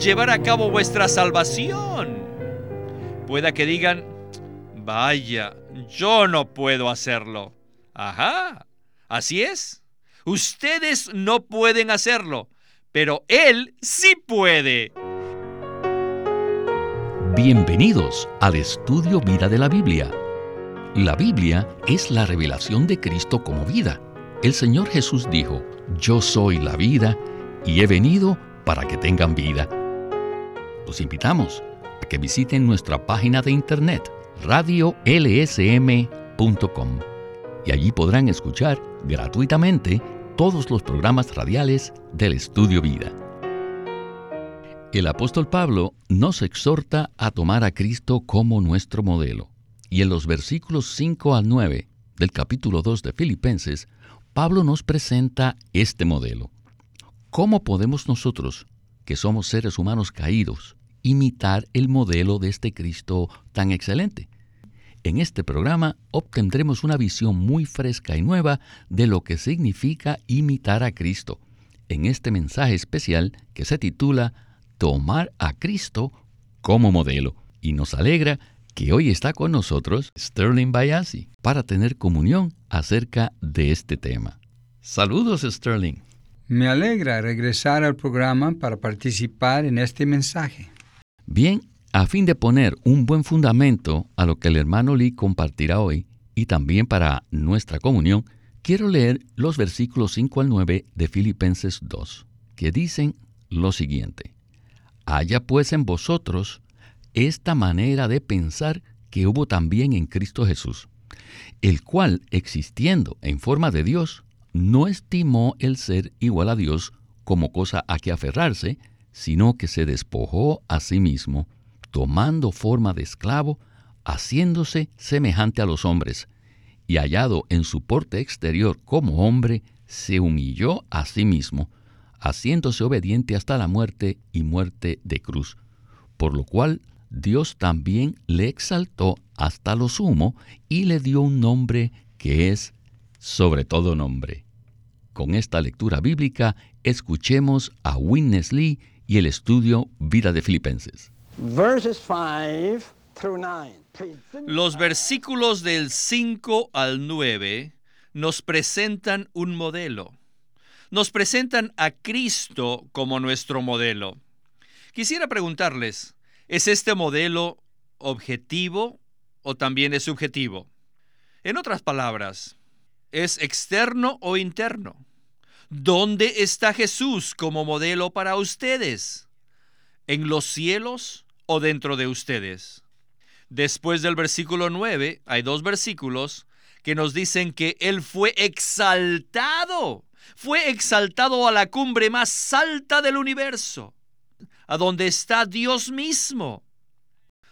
llevar a cabo vuestra salvación. Pueda que digan, vaya, yo no puedo hacerlo. Ajá, así es. Ustedes no pueden hacerlo, pero Él sí puede. Bienvenidos al estudio Vida de la Biblia. La Biblia es la revelación de Cristo como vida. El Señor Jesús dijo, yo soy la vida y he venido para que tengan vida. Los invitamos a que visiten nuestra página de internet radiolsm.com y allí podrán escuchar gratuitamente todos los programas radiales del Estudio Vida. El apóstol Pablo nos exhorta a tomar a Cristo como nuestro modelo. Y en los versículos 5 al 9 del capítulo 2 de Filipenses, Pablo nos presenta este modelo. ¿Cómo podemos nosotros, que somos seres humanos caídos, imitar el modelo de este Cristo tan excelente? En este programa obtendremos una visión muy fresca y nueva de lo que significa imitar a Cristo, en este mensaje especial que se titula Tomar a Cristo como modelo. Y nos alegra que hoy está con nosotros Sterling Bayasi para tener comunión acerca de este tema. Saludos Sterling. Me alegra regresar al programa para participar en este mensaje. Bien, a fin de poner un buen fundamento a lo que el hermano Lee compartirá hoy y también para nuestra comunión, quiero leer los versículos 5 al 9 de Filipenses 2, que dicen lo siguiente. Haya pues en vosotros esta manera de pensar que hubo también en Cristo Jesús, el cual, existiendo en forma de Dios, no estimó el ser igual a Dios como cosa a que aferrarse, sino que se despojó a sí mismo, tomando forma de esclavo, haciéndose semejante a los hombres, y hallado en su porte exterior como hombre, se humilló a sí mismo, haciéndose obediente hasta la muerte y muerte de cruz, por lo cual Dios también le exaltó hasta lo sumo y le dio un nombre que es sobre todo nombre. Con esta lectura bíblica, escuchemos a Witness Lee y el estudio Vida de Filipenses. Los versículos del 5 al 9 nos presentan un modelo. Nos presentan a Cristo como nuestro modelo. Quisiera preguntarles, ¿Es este modelo objetivo o también es subjetivo? En otras palabras, ¿es externo o interno? ¿Dónde está Jesús como modelo para ustedes? ¿En los cielos o dentro de ustedes? Después del versículo 9 hay dos versículos que nos dicen que Él fue exaltado, fue exaltado a la cumbre más alta del universo a donde está Dios mismo.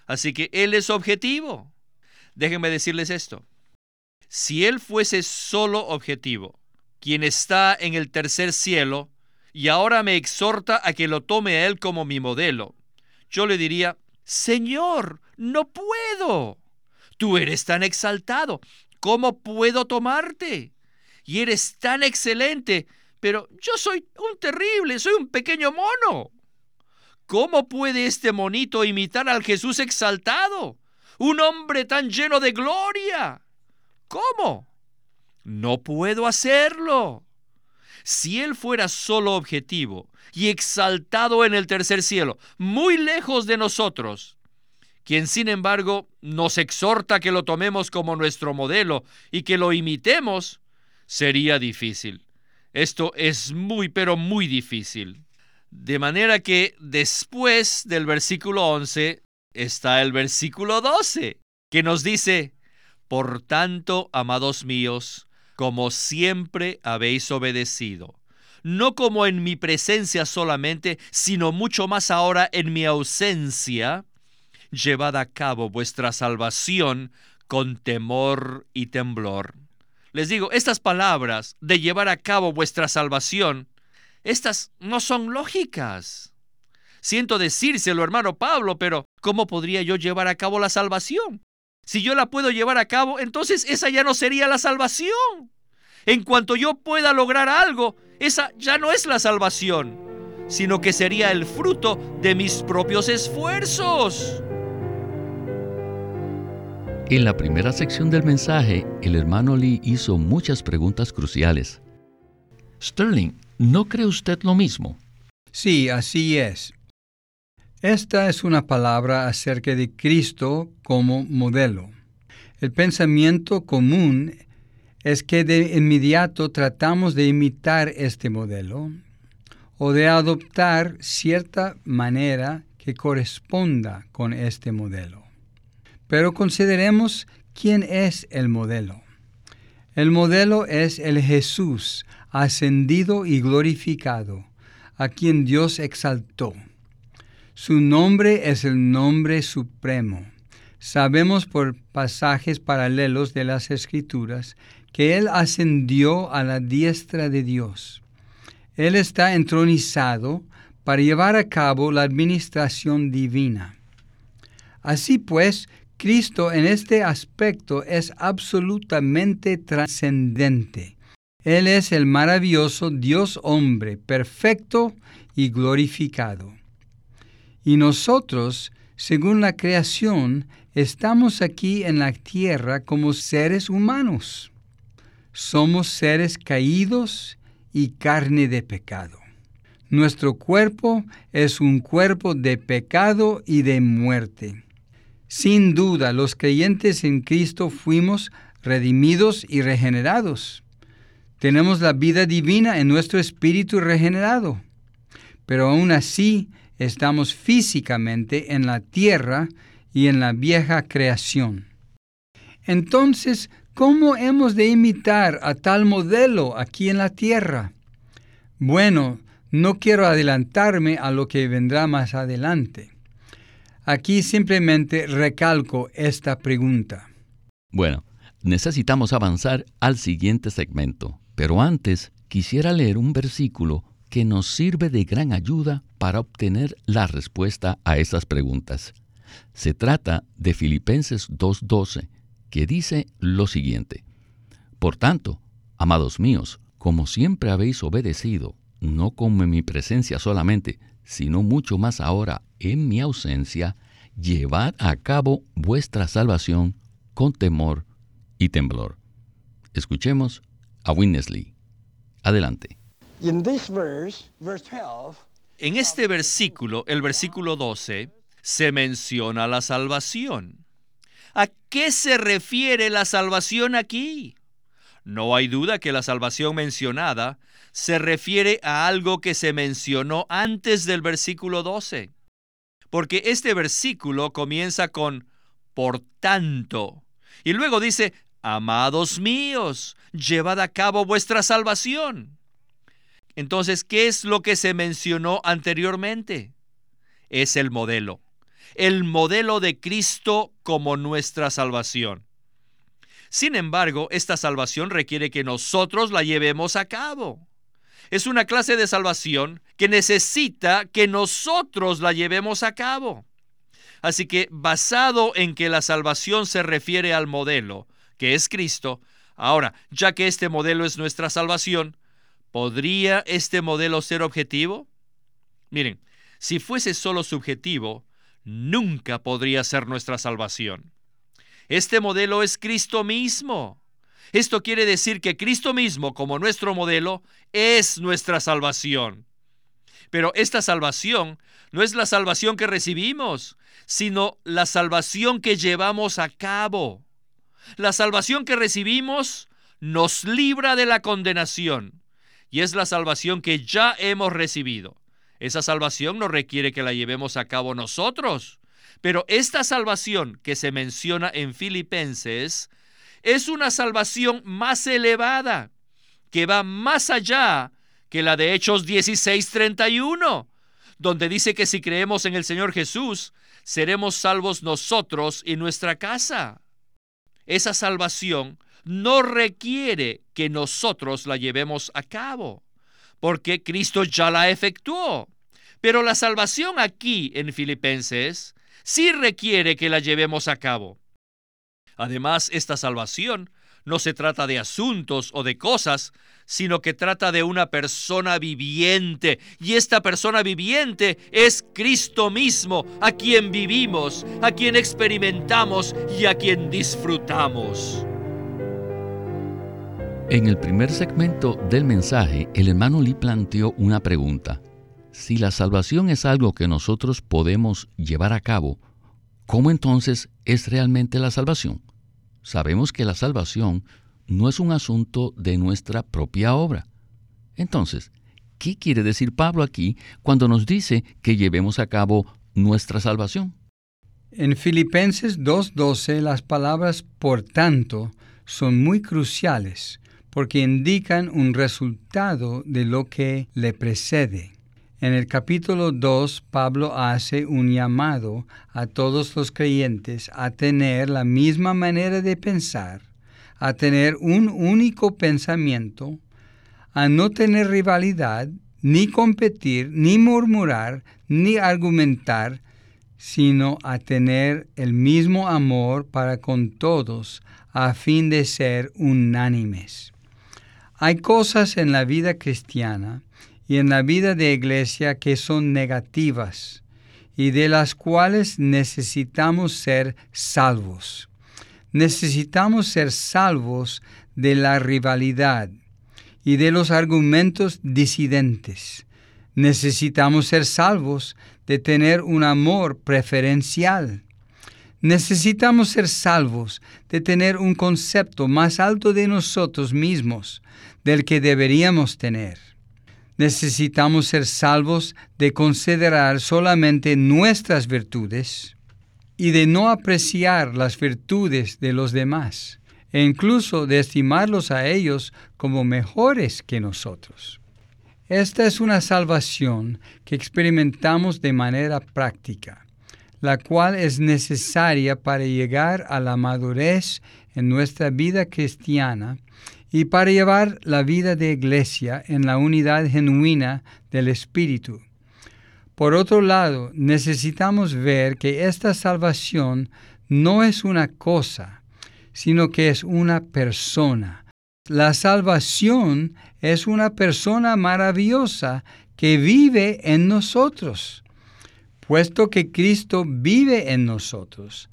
Así que Él es objetivo. Déjenme decirles esto. Si Él fuese solo objetivo, quien está en el tercer cielo, y ahora me exhorta a que lo tome a Él como mi modelo, yo le diría, Señor, no puedo. Tú eres tan exaltado. ¿Cómo puedo tomarte? Y eres tan excelente, pero yo soy un terrible, soy un pequeño mono. ¿Cómo puede este monito imitar al Jesús exaltado? Un hombre tan lleno de gloria. ¿Cómo? No puedo hacerlo. Si él fuera solo objetivo y exaltado en el tercer cielo, muy lejos de nosotros, quien sin embargo nos exhorta que lo tomemos como nuestro modelo y que lo imitemos, sería difícil. Esto es muy, pero muy difícil. De manera que después del versículo 11 está el versículo 12, que nos dice, Por tanto, amados míos, como siempre habéis obedecido, no como en mi presencia solamente, sino mucho más ahora en mi ausencia, llevad a cabo vuestra salvación con temor y temblor. Les digo, estas palabras de llevar a cabo vuestra salvación estas no son lógicas. Siento decírselo, hermano Pablo, pero ¿cómo podría yo llevar a cabo la salvación? Si yo la puedo llevar a cabo, entonces esa ya no sería la salvación. En cuanto yo pueda lograr algo, esa ya no es la salvación. sino que sería el fruto de mis propios esfuerzos. En la primera sección del mensaje, el hermano Lee hizo muchas preguntas cruciales. Sterling, ¿no cree usted lo mismo? Sí, así es. Esta es una palabra acerca de Cristo como modelo. El pensamiento común es que de inmediato tratamos de imitar este modelo o de adoptar cierta manera que corresponda con este modelo. Pero consideremos quién es el modelo. El modelo es el Jesús ascendido y glorificado, a quien Dios exaltó. Su nombre es el nombre supremo. Sabemos por pasajes paralelos de las Escrituras que Él ascendió a la diestra de Dios. Él está entronizado para llevar a cabo la administración divina. Así pues, Cristo en este aspecto es absolutamente trascendente. Él es el maravilloso Dios hombre, perfecto y glorificado. Y nosotros, según la creación, estamos aquí en la tierra como seres humanos. Somos seres caídos y carne de pecado. Nuestro cuerpo es un cuerpo de pecado y de muerte. Sin duda, los creyentes en Cristo fuimos redimidos y regenerados. Tenemos la vida divina en nuestro espíritu regenerado. Pero aún así estamos físicamente en la tierra y en la vieja creación. Entonces, ¿cómo hemos de imitar a tal modelo aquí en la tierra? Bueno, no quiero adelantarme a lo que vendrá más adelante. Aquí simplemente recalco esta pregunta. Bueno, necesitamos avanzar al siguiente segmento, pero antes quisiera leer un versículo que nos sirve de gran ayuda para obtener la respuesta a estas preguntas. Se trata de Filipenses 2.12, que dice lo siguiente. Por tanto, amados míos, como siempre habéis obedecido, no como en mi presencia solamente, sino mucho más ahora en mi ausencia, llevad a cabo vuestra salvación con temor y temblor. Escuchemos a Winnesley. Adelante. En este versículo, el versículo 12, se menciona la salvación. ¿A qué se refiere la salvación aquí? No hay duda que la salvación mencionada se refiere a algo que se mencionó antes del versículo 12. Porque este versículo comienza con por tanto. Y luego dice, amados míos, llevad a cabo vuestra salvación. Entonces, ¿qué es lo que se mencionó anteriormente? Es el modelo. El modelo de Cristo como nuestra salvación. Sin embargo, esta salvación requiere que nosotros la llevemos a cabo es una clase de salvación que necesita que nosotros la llevemos a cabo. Así que basado en que la salvación se refiere al modelo, que es Cristo, ahora, ya que este modelo es nuestra salvación, ¿podría este modelo ser objetivo? Miren, si fuese solo subjetivo, nunca podría ser nuestra salvación. Este modelo es Cristo mismo. Esto quiere decir que Cristo mismo, como nuestro modelo, es nuestra salvación. Pero esta salvación no es la salvación que recibimos, sino la salvación que llevamos a cabo. La salvación que recibimos nos libra de la condenación y es la salvación que ya hemos recibido. Esa salvación no requiere que la llevemos a cabo nosotros, pero esta salvación que se menciona en Filipenses es una salvación más elevada, que va más allá que la de Hechos 16:31, donde dice que si creemos en el Señor Jesús, seremos salvos nosotros y nuestra casa. Esa salvación no requiere que nosotros la llevemos a cabo, porque Cristo ya la efectuó. Pero la salvación aquí en Filipenses sí requiere que la llevemos a cabo. Además, esta salvación no se trata de asuntos o de cosas, sino que trata de una persona viviente. Y esta persona viviente es Cristo mismo, a quien vivimos, a quien experimentamos y a quien disfrutamos. En el primer segmento del mensaje, el hermano Lee planteó una pregunta. Si la salvación es algo que nosotros podemos llevar a cabo, ¿cómo entonces es realmente la salvación? Sabemos que la salvación no es un asunto de nuestra propia obra. Entonces, ¿qué quiere decir Pablo aquí cuando nos dice que llevemos a cabo nuestra salvación? En Filipenses 2.12 las palabras por tanto son muy cruciales porque indican un resultado de lo que le precede. En el capítulo 2, Pablo hace un llamado a todos los creyentes a tener la misma manera de pensar, a tener un único pensamiento, a no tener rivalidad, ni competir, ni murmurar, ni argumentar, sino a tener el mismo amor para con todos, a fin de ser unánimes. Hay cosas en la vida cristiana y en la vida de iglesia que son negativas y de las cuales necesitamos ser salvos. Necesitamos ser salvos de la rivalidad y de los argumentos disidentes. Necesitamos ser salvos de tener un amor preferencial Necesitamos ser salvos de tener un concepto más alto de nosotros mismos del que deberíamos tener. Necesitamos ser salvos de considerar solamente nuestras virtudes y de no apreciar las virtudes de los demás, e incluso de estimarlos a ellos como mejores que nosotros. Esta es una salvación que experimentamos de manera práctica la cual es necesaria para llegar a la madurez en nuestra vida cristiana y para llevar la vida de iglesia en la unidad genuina del Espíritu. Por otro lado, necesitamos ver que esta salvación no es una cosa, sino que es una persona. La salvación es una persona maravillosa que vive en nosotros puesto que Cristo vive en nosotros.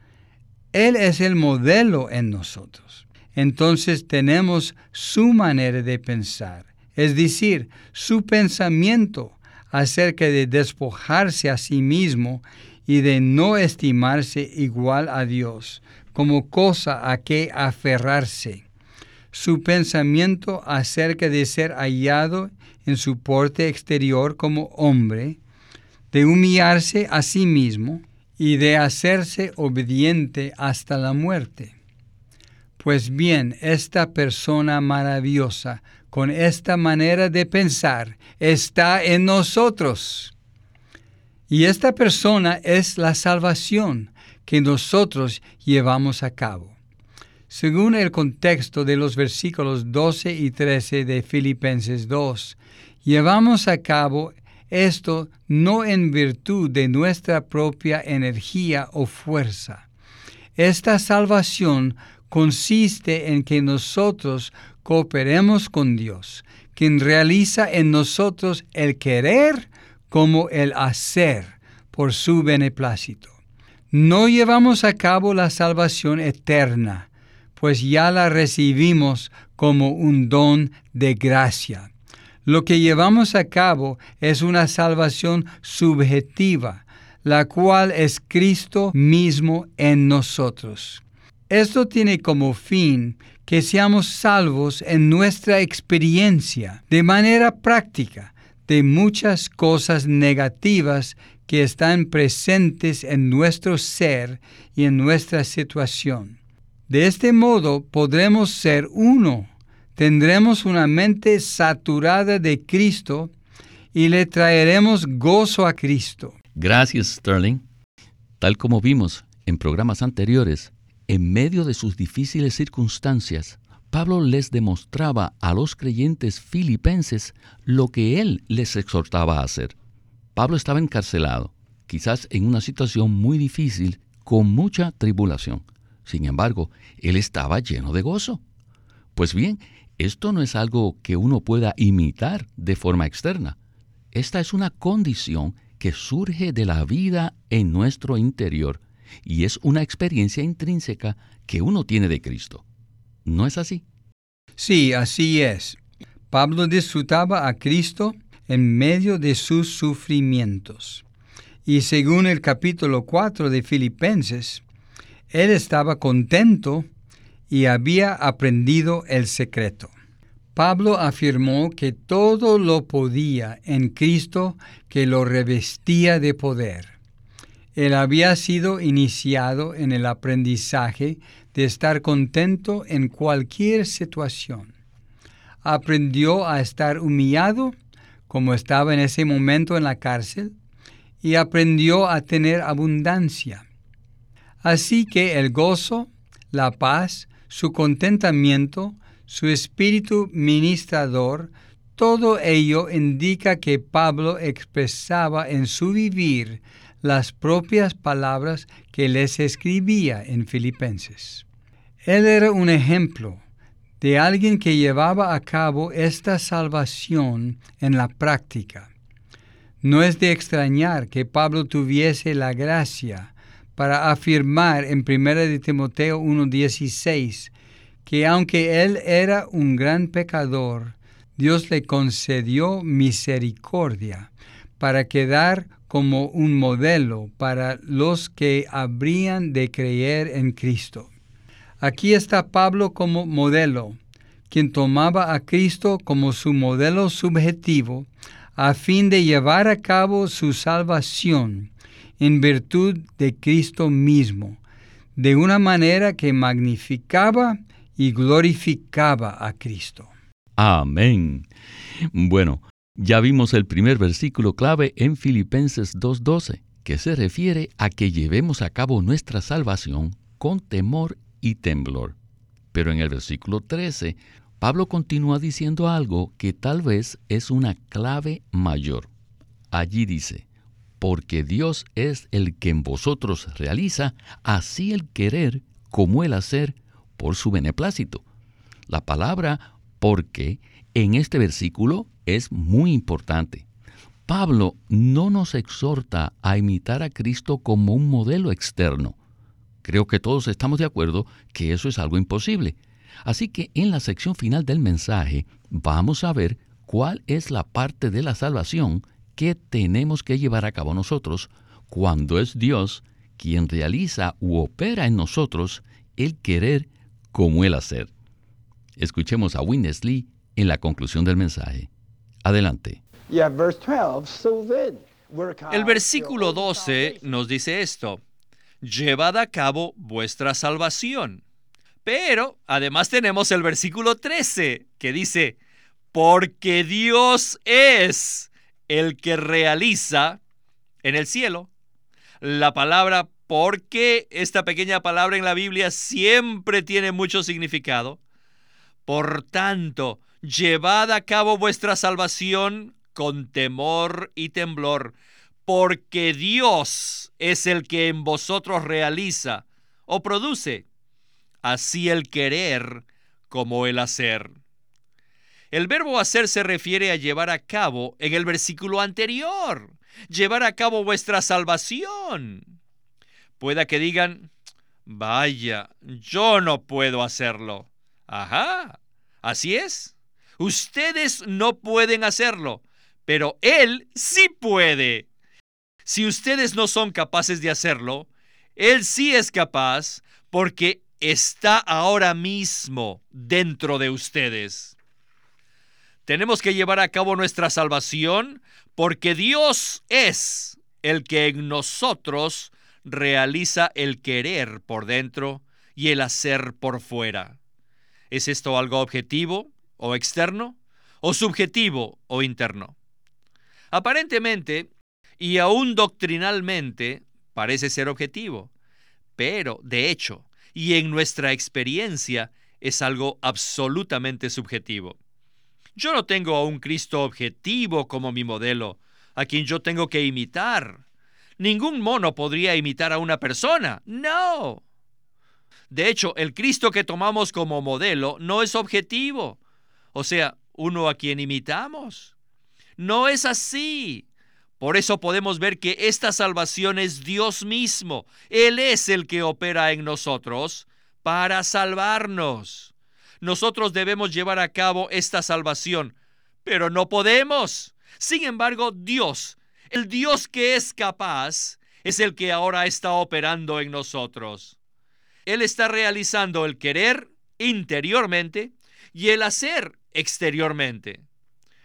Él es el modelo en nosotros. Entonces tenemos su manera de pensar, es decir, su pensamiento acerca de despojarse a sí mismo y de no estimarse igual a Dios como cosa a que aferrarse. Su pensamiento acerca de ser hallado en su porte exterior como hombre, de humillarse a sí mismo y de hacerse obediente hasta la muerte. Pues bien, esta persona maravillosa, con esta manera de pensar, está en nosotros. Y esta persona es la salvación que nosotros llevamos a cabo. Según el contexto de los versículos 12 y 13 de Filipenses 2, llevamos a cabo esto no en virtud de nuestra propia energía o fuerza. Esta salvación consiste en que nosotros cooperemos con Dios, quien realiza en nosotros el querer como el hacer por su beneplácito. No llevamos a cabo la salvación eterna, pues ya la recibimos como un don de gracia. Lo que llevamos a cabo es una salvación subjetiva, la cual es Cristo mismo en nosotros. Esto tiene como fin que seamos salvos en nuestra experiencia, de manera práctica, de muchas cosas negativas que están presentes en nuestro ser y en nuestra situación. De este modo podremos ser uno tendremos una mente saturada de Cristo y le traeremos gozo a Cristo. Gracias, Sterling. Tal como vimos en programas anteriores, en medio de sus difíciles circunstancias, Pablo les demostraba a los creyentes filipenses lo que él les exhortaba a hacer. Pablo estaba encarcelado, quizás en una situación muy difícil, con mucha tribulación. Sin embargo, él estaba lleno de gozo. Pues bien, esto no es algo que uno pueda imitar de forma externa. Esta es una condición que surge de la vida en nuestro interior y es una experiencia intrínseca que uno tiene de Cristo. ¿No es así? Sí, así es. Pablo disfrutaba a Cristo en medio de sus sufrimientos. Y según el capítulo 4 de Filipenses, él estaba contento y había aprendido el secreto. Pablo afirmó que todo lo podía en Cristo que lo revestía de poder. Él había sido iniciado en el aprendizaje de estar contento en cualquier situación. Aprendió a estar humillado, como estaba en ese momento en la cárcel, y aprendió a tener abundancia. Así que el gozo, la paz, su contentamiento, su espíritu ministrador, todo ello indica que Pablo expresaba en su vivir las propias palabras que les escribía en Filipenses. Él era un ejemplo de alguien que llevaba a cabo esta salvación en la práctica. No es de extrañar que Pablo tuviese la gracia para afirmar en 1 de Timoteo 1:16 que aunque él era un gran pecador, Dios le concedió misericordia para quedar como un modelo para los que habrían de creer en Cristo. Aquí está Pablo como modelo, quien tomaba a Cristo como su modelo subjetivo a fin de llevar a cabo su salvación en virtud de Cristo mismo, de una manera que magnificaba y glorificaba a Cristo. Amén. Bueno, ya vimos el primer versículo clave en Filipenses 2.12, que se refiere a que llevemos a cabo nuestra salvación con temor y temblor. Pero en el versículo 13, Pablo continúa diciendo algo que tal vez es una clave mayor. Allí dice, porque Dios es el que en vosotros realiza así el querer como el hacer por su beneplácito. La palabra porque en este versículo es muy importante. Pablo no nos exhorta a imitar a Cristo como un modelo externo. Creo que todos estamos de acuerdo que eso es algo imposible. Así que en la sección final del mensaje vamos a ver cuál es la parte de la salvación que tenemos que llevar a cabo nosotros cuando es Dios quien realiza u opera en nosotros el querer como el hacer. Escuchemos a Winnesley en la conclusión del mensaje. Adelante. El versículo 12 nos dice esto, llevad a cabo vuestra salvación. Pero además tenemos el versículo 13 que dice, porque Dios es el que realiza en el cielo. La palabra porque esta pequeña palabra en la Biblia siempre tiene mucho significado. Por tanto, llevad a cabo vuestra salvación con temor y temblor, porque Dios es el que en vosotros realiza o produce, así el querer como el hacer. El verbo hacer se refiere a llevar a cabo en el versículo anterior, llevar a cabo vuestra salvación. Pueda que digan, vaya, yo no puedo hacerlo. Ajá, así es. Ustedes no pueden hacerlo, pero Él sí puede. Si ustedes no son capaces de hacerlo, Él sí es capaz porque está ahora mismo dentro de ustedes. Tenemos que llevar a cabo nuestra salvación porque Dios es el que en nosotros realiza el querer por dentro y el hacer por fuera. ¿Es esto algo objetivo o externo? ¿O subjetivo o interno? Aparentemente, y aún doctrinalmente, parece ser objetivo, pero de hecho, y en nuestra experiencia, es algo absolutamente subjetivo. Yo no tengo a un Cristo objetivo como mi modelo, a quien yo tengo que imitar. Ningún mono podría imitar a una persona. No. De hecho, el Cristo que tomamos como modelo no es objetivo, o sea, uno a quien imitamos. No es así. Por eso podemos ver que esta salvación es Dios mismo. Él es el que opera en nosotros para salvarnos. Nosotros debemos llevar a cabo esta salvación, pero no podemos. Sin embargo, Dios, el Dios que es capaz, es el que ahora está operando en nosotros. Él está realizando el querer interiormente y el hacer exteriormente.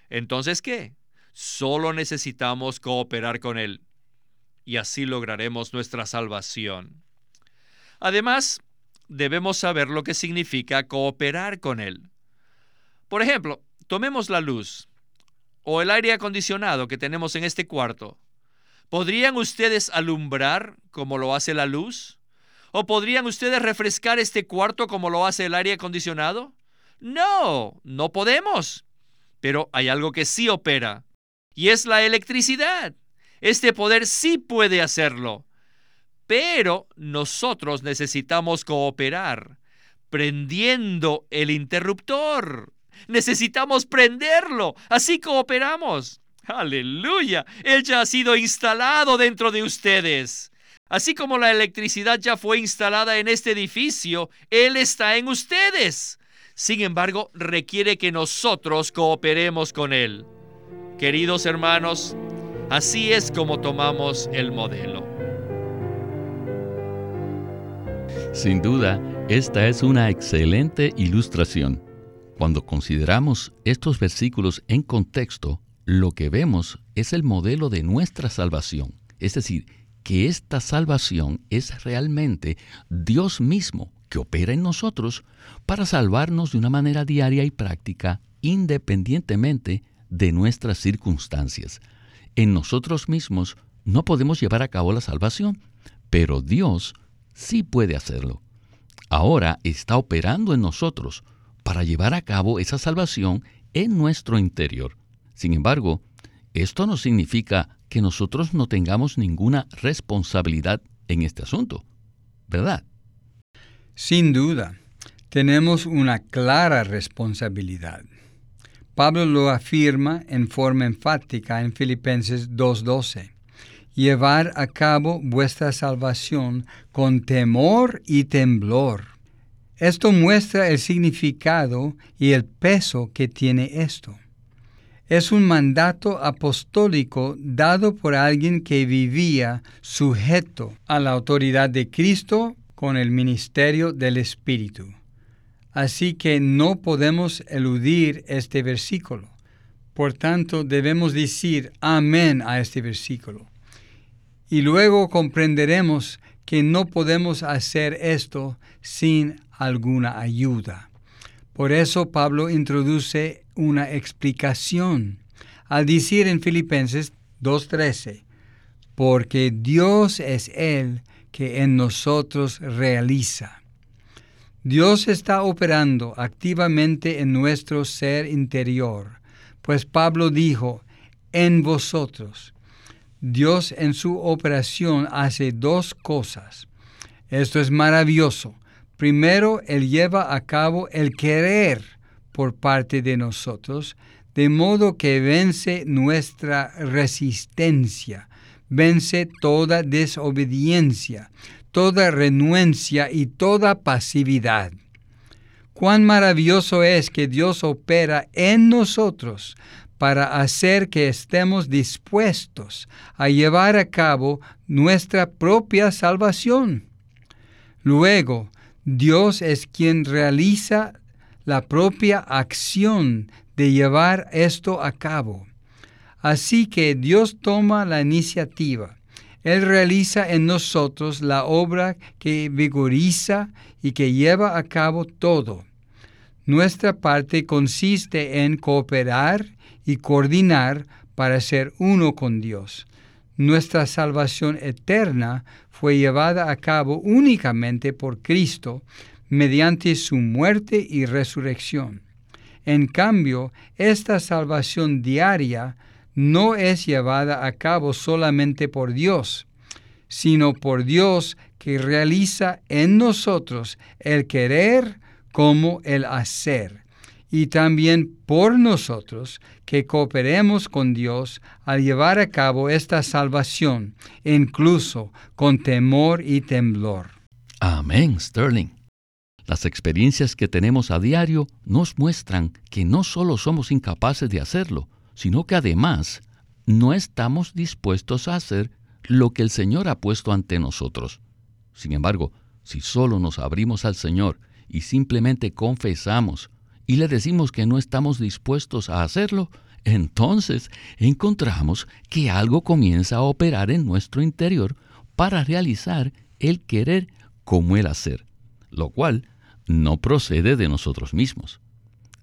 Entonces, ¿qué? Solo necesitamos cooperar con Él y así lograremos nuestra salvación. Además, debemos saber lo que significa cooperar con Él. Por ejemplo, tomemos la luz o el aire acondicionado que tenemos en este cuarto. ¿Podrían ustedes alumbrar como lo hace la luz? ¿O podrían ustedes refrescar este cuarto como lo hace el aire acondicionado? No, no podemos. Pero hay algo que sí opera, y es la electricidad. Este poder sí puede hacerlo. Pero nosotros necesitamos cooperar, prendiendo el interruptor. Necesitamos prenderlo. Así cooperamos. Aleluya. Él ya ha sido instalado dentro de ustedes. Así como la electricidad ya fue instalada en este edificio, Él está en ustedes. Sin embargo, requiere que nosotros cooperemos con Él. Queridos hermanos, así es como tomamos el modelo. Sin duda, esta es una excelente ilustración. Cuando consideramos estos versículos en contexto, lo que vemos es el modelo de nuestra salvación. Es decir, que esta salvación es realmente Dios mismo que opera en nosotros para salvarnos de una manera diaria y práctica independientemente de nuestras circunstancias. En nosotros mismos no podemos llevar a cabo la salvación, pero Dios sí puede hacerlo. Ahora está operando en nosotros para llevar a cabo esa salvación en nuestro interior. Sin embargo, esto no significa que nosotros no tengamos ninguna responsabilidad en este asunto, ¿verdad? Sin duda, tenemos una clara responsabilidad. Pablo lo afirma en forma enfática en Filipenses 2.12. Llevar a cabo vuestra salvación con temor y temblor. Esto muestra el significado y el peso que tiene esto. Es un mandato apostólico dado por alguien que vivía sujeto a la autoridad de Cristo con el ministerio del Espíritu. Así que no podemos eludir este versículo. Por tanto, debemos decir amén a este versículo. Y luego comprenderemos que no podemos hacer esto sin alguna ayuda. Por eso Pablo introduce una explicación al decir en Filipenses 2.13, porque Dios es el que en nosotros realiza. Dios está operando activamente en nuestro ser interior, pues Pablo dijo, en vosotros. Dios en su operación hace dos cosas. Esto es maravilloso. Primero, Él lleva a cabo el querer por parte de nosotros, de modo que vence nuestra resistencia vence toda desobediencia, toda renuencia y toda pasividad. Cuán maravilloso es que Dios opera en nosotros para hacer que estemos dispuestos a llevar a cabo nuestra propia salvación. Luego, Dios es quien realiza la propia acción de llevar esto a cabo. Así que Dios toma la iniciativa. Él realiza en nosotros la obra que vigoriza y que lleva a cabo todo. Nuestra parte consiste en cooperar y coordinar para ser uno con Dios. Nuestra salvación eterna fue llevada a cabo únicamente por Cristo mediante su muerte y resurrección. En cambio, esta salvación diaria no es llevada a cabo solamente por Dios, sino por Dios que realiza en nosotros el querer como el hacer, y también por nosotros que cooperemos con Dios al llevar a cabo esta salvación, incluso con temor y temblor. Amén, Sterling. Las experiencias que tenemos a diario nos muestran que no solo somos incapaces de hacerlo, sino que además no estamos dispuestos a hacer lo que el Señor ha puesto ante nosotros. Sin embargo, si solo nos abrimos al Señor y simplemente confesamos y le decimos que no estamos dispuestos a hacerlo, entonces encontramos que algo comienza a operar en nuestro interior para realizar el querer como el hacer, lo cual no procede de nosotros mismos.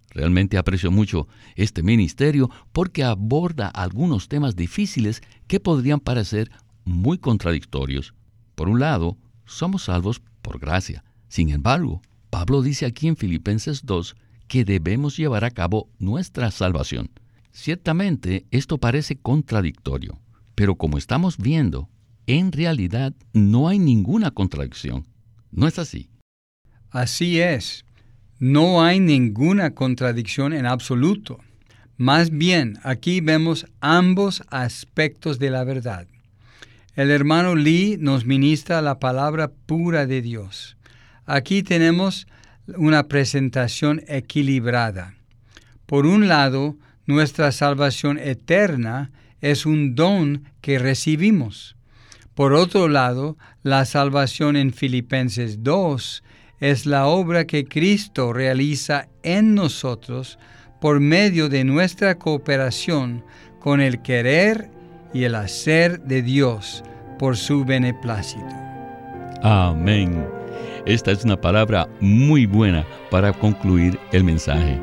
Realmente aprecio mucho este ministerio porque aborda algunos temas difíciles que podrían parecer muy contradictorios. Por un lado, somos salvos por gracia. Sin embargo, Pablo dice aquí en Filipenses 2 que debemos llevar a cabo nuestra salvación. Ciertamente esto parece contradictorio, pero como estamos viendo, en realidad no hay ninguna contradicción. ¿No es así? Así es. No hay ninguna contradicción en absoluto. Más bien, aquí vemos ambos aspectos de la verdad. El hermano Lee nos ministra la palabra pura de Dios. Aquí tenemos una presentación equilibrada. Por un lado, nuestra salvación eterna es un don que recibimos. Por otro lado, la salvación en Filipenses 2 es la obra que Cristo realiza en nosotros por medio de nuestra cooperación con el querer y el hacer de Dios por su beneplácito. Amén. Esta es una palabra muy buena para concluir el mensaje.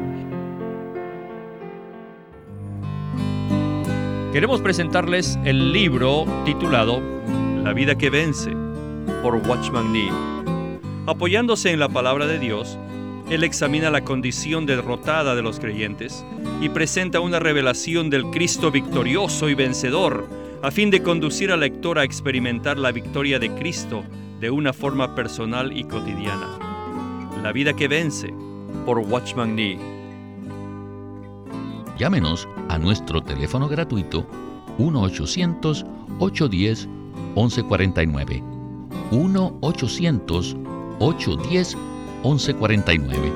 Queremos presentarles el libro titulado La vida que vence por Watchman Nee. Apoyándose en la palabra de Dios, él examina la condición derrotada de los creyentes y presenta una revelación del Cristo victorioso y vencedor, a fin de conducir al lector a experimentar la victoria de Cristo de una forma personal y cotidiana. La vida que vence, por Watchman Nee. Llámenos a nuestro teléfono gratuito 1-800-810-1149. 1-800 810-1149.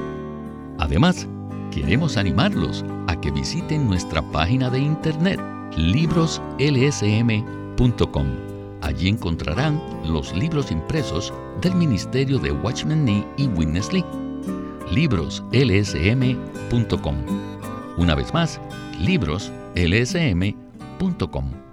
Además, queremos animarlos a que visiten nuestra página de internet libroslsm.com. Allí encontrarán los libros impresos del Ministerio de Watchman Nee y Witness Lee. libroslsm.com. Una vez más, libroslsm.com.